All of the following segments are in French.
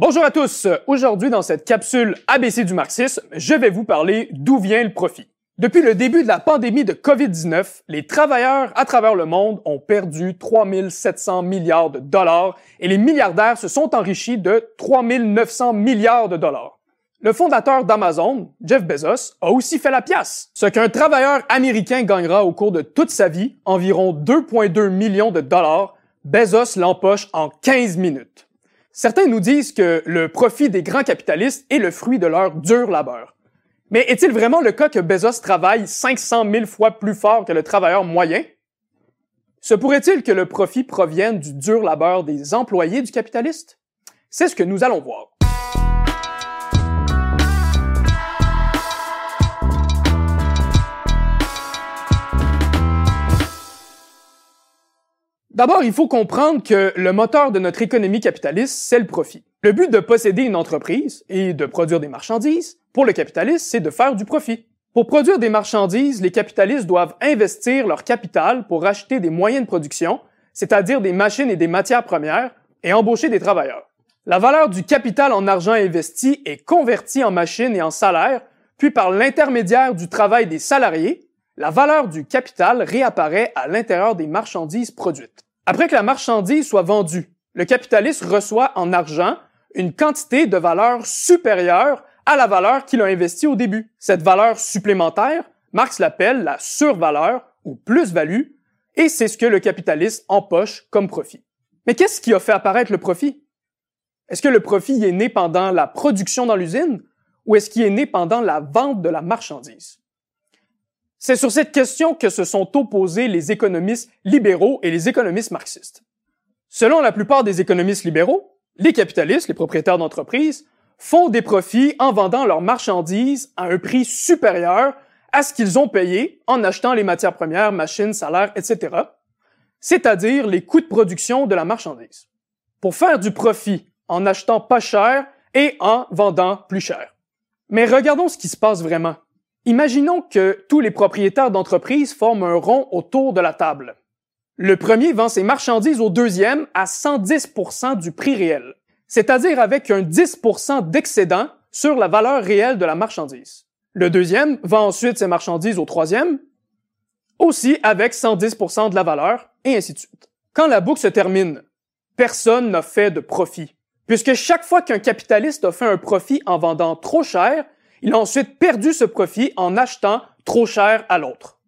Bonjour à tous. Aujourd'hui, dans cette capsule ABC du marxisme, je vais vous parler d'où vient le profit. Depuis le début de la pandémie de COVID-19, les travailleurs à travers le monde ont perdu 3700 milliards de dollars et les milliardaires se sont enrichis de 3900 milliards de dollars. Le fondateur d'Amazon, Jeff Bezos, a aussi fait la pièce. Ce qu'un travailleur américain gagnera au cours de toute sa vie, environ 2,2 millions de dollars, Bezos l'empoche en 15 minutes. Certains nous disent que le profit des grands capitalistes est le fruit de leur dur labeur. Mais est-il vraiment le cas que Bezos travaille 500 000 fois plus fort que le travailleur moyen? Se pourrait-il que le profit provienne du dur labeur des employés du capitaliste? C'est ce que nous allons voir. D'abord, il faut comprendre que le moteur de notre économie capitaliste, c'est le profit. Le but de posséder une entreprise et de produire des marchandises, pour le capitaliste, c'est de faire du profit. Pour produire des marchandises, les capitalistes doivent investir leur capital pour acheter des moyens de production, c'est-à-dire des machines et des matières premières, et embaucher des travailleurs. La valeur du capital en argent investi est convertie en machines et en salaires, puis par l'intermédiaire du travail des salariés, la valeur du capital réapparaît à l'intérieur des marchandises produites. Après que la marchandise soit vendue, le capitaliste reçoit en argent une quantité de valeur supérieure à la valeur qu'il a investie au début. Cette valeur supplémentaire, Marx l'appelle la survaleur ou plus-value, et c'est ce que le capitaliste empoche comme profit. Mais qu'est-ce qui a fait apparaître le profit? Est-ce que le profit est né pendant la production dans l'usine ou est-ce qu'il est né pendant la vente de la marchandise? C'est sur cette question que se sont opposés les économistes libéraux et les économistes marxistes. Selon la plupart des économistes libéraux, les capitalistes, les propriétaires d'entreprises, font des profits en vendant leurs marchandises à un prix supérieur à ce qu'ils ont payé en achetant les matières premières, machines, salaires, etc., c'est-à-dire les coûts de production de la marchandise, pour faire du profit en achetant pas cher et en vendant plus cher. Mais regardons ce qui se passe vraiment. Imaginons que tous les propriétaires d'entreprise forment un rond autour de la table. Le premier vend ses marchandises au deuxième à 110% du prix réel, c'est-à-dire avec un 10% d'excédent sur la valeur réelle de la marchandise. Le deuxième vend ensuite ses marchandises au troisième, aussi avec 110% de la valeur, et ainsi de suite. Quand la boucle se termine, personne n'a fait de profit, puisque chaque fois qu'un capitaliste a fait un profit en vendant trop cher, il a ensuite perdu ce profit en achetant trop cher à l'autre.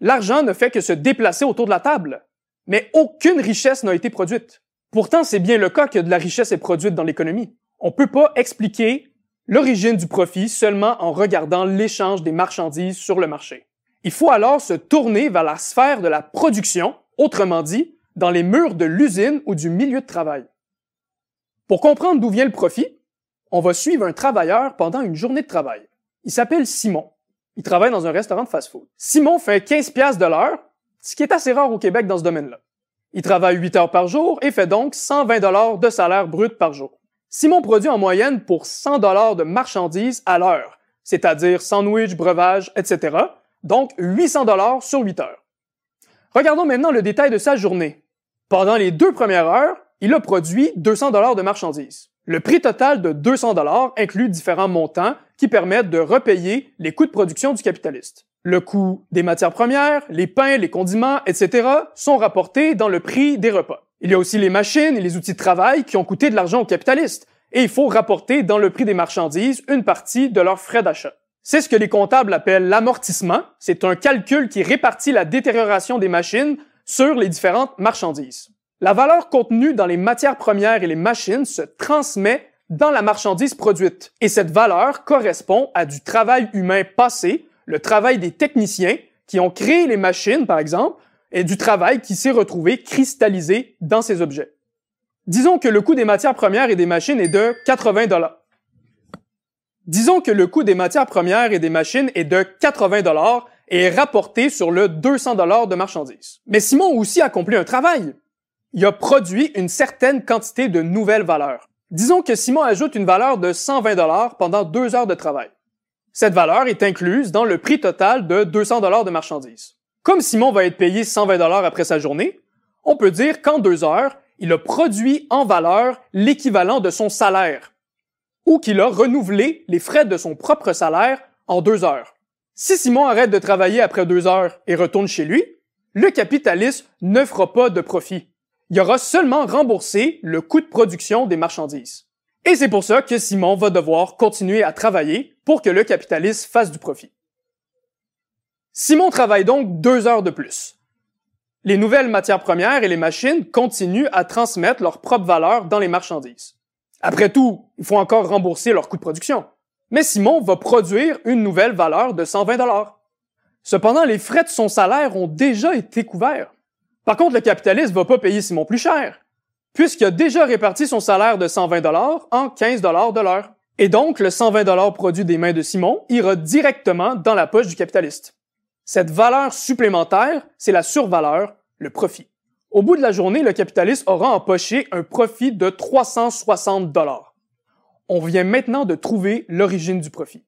L'argent ne fait que se déplacer autour de la table, mais aucune richesse n'a été produite. Pourtant, c'est bien le cas que de la richesse est produite dans l'économie. On peut pas expliquer l'origine du profit seulement en regardant l'échange des marchandises sur le marché. Il faut alors se tourner vers la sphère de la production, autrement dit, dans les murs de l'usine ou du milieu de travail. Pour comprendre d'où vient le profit, on va suivre un travailleur pendant une journée de travail. Il s'appelle Simon. Il travaille dans un restaurant de fast-food. Simon fait 15 pièces de l'heure, ce qui est assez rare au Québec dans ce domaine-là. Il travaille 8 heures par jour et fait donc 120 dollars de salaire brut par jour. Simon produit en moyenne pour 100 dollars de marchandises à l'heure, c'est-à-dire sandwich, breuvage, etc. Donc 800 dollars sur 8 heures. Regardons maintenant le détail de sa journée. Pendant les deux premières heures, il a produit 200 dollars de marchandises. Le prix total de 200 dollars inclut différents montants qui permettent de repayer les coûts de production du capitaliste. Le coût des matières premières, les pains, les condiments, etc. sont rapportés dans le prix des repas. Il y a aussi les machines et les outils de travail qui ont coûté de l'argent aux capitalistes, et il faut rapporter dans le prix des marchandises une partie de leurs frais d'achat. C'est ce que les comptables appellent l'amortissement. C'est un calcul qui répartit la détérioration des machines sur les différentes marchandises. La valeur contenue dans les matières premières et les machines se transmet dans la marchandise produite. Et cette valeur correspond à du travail humain passé, le travail des techniciens qui ont créé les machines, par exemple, et du travail qui s'est retrouvé cristallisé dans ces objets. Disons que le coût des matières premières et des machines est de 80 dollars. Disons que le coût des matières premières et des machines est de 80 dollars et est rapporté sur le 200 dollars de marchandises. Mais Simon a aussi accompli un travail il a produit une certaine quantité de nouvelles valeurs. Disons que Simon ajoute une valeur de 120 dollars pendant deux heures de travail. Cette valeur est incluse dans le prix total de 200 dollars de marchandises. Comme Simon va être payé 120 dollars après sa journée, on peut dire qu'en deux heures, il a produit en valeur l'équivalent de son salaire. ou qu'il a renouvelé les frais de son propre salaire en deux heures. Si Simon arrête de travailler après deux heures et retourne chez lui, le capitaliste ne fera pas de profit. Il aura seulement remboursé le coût de production des marchandises. Et c'est pour ça que Simon va devoir continuer à travailler pour que le capitaliste fasse du profit. Simon travaille donc deux heures de plus. Les nouvelles matières premières et les machines continuent à transmettre leur propre valeur dans les marchandises. Après tout, il faut encore rembourser leur coût de production. Mais Simon va produire une nouvelle valeur de 120 dollars. Cependant, les frais de son salaire ont déjà été couverts. Par contre, le capitaliste va pas payer Simon plus cher puisqu'il a déjà réparti son salaire de 120 dollars en 15 dollars de l'heure. Et donc, le 120 dollars produit des mains de Simon ira directement dans la poche du capitaliste. Cette valeur supplémentaire, c'est la survaleur, le profit. Au bout de la journée, le capitaliste aura empoché un profit de 360 dollars. On vient maintenant de trouver l'origine du profit.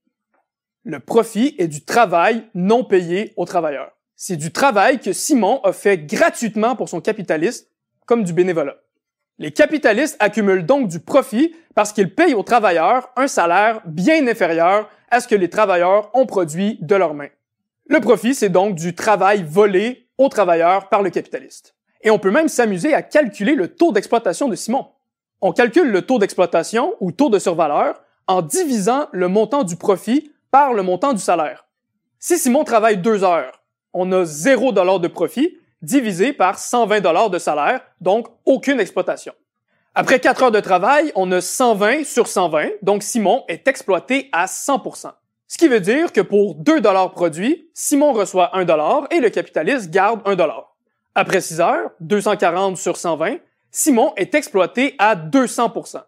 Le profit est du travail non payé aux travailleurs. C'est du travail que Simon a fait gratuitement pour son capitaliste, comme du bénévolat. Les capitalistes accumulent donc du profit parce qu'ils payent aux travailleurs un salaire bien inférieur à ce que les travailleurs ont produit de leurs mains. Le profit, c'est donc du travail volé aux travailleurs par le capitaliste. Et on peut même s'amuser à calculer le taux d'exploitation de Simon. On calcule le taux d'exploitation ou taux de survaleur en divisant le montant du profit par le montant du salaire. Si Simon travaille deux heures, on a zéro dollar de profit divisé par 120 dollars de salaire, donc aucune exploitation. Après 4 heures de travail, on a 120 sur 120, donc Simon est exploité à 100%. Ce qui veut dire que pour 2 dollars produits, Simon reçoit 1 dollar et le capitaliste garde 1 dollar. Après 6 heures, 240 sur 120, Simon est exploité à 200%.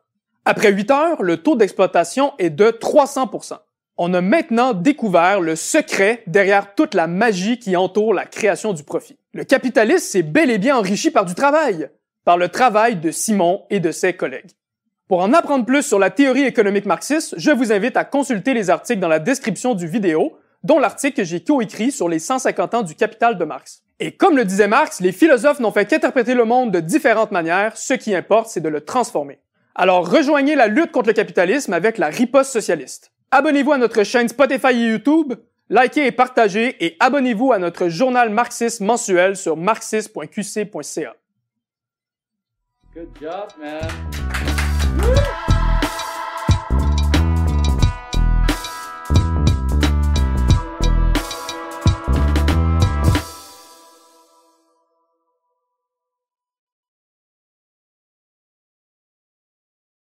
Après 8 heures, le taux d'exploitation est de 300% on a maintenant découvert le secret derrière toute la magie qui entoure la création du profit. Le capitaliste s'est bel et bien enrichi par du travail, par le travail de Simon et de ses collègues. Pour en apprendre plus sur la théorie économique marxiste, je vous invite à consulter les articles dans la description du vidéo, dont l'article que j'ai coécrit sur les 150 ans du capital de Marx. Et comme le disait Marx, les philosophes n'ont fait qu'interpréter le monde de différentes manières, ce qui importe, c'est de le transformer. Alors rejoignez la lutte contre le capitalisme avec la riposte socialiste. Abonnez-vous à notre chaîne Spotify et YouTube, likez et partagez et abonnez-vous à notre journal marxiste mensuel sur marxiste.qc.ca. Good job, man.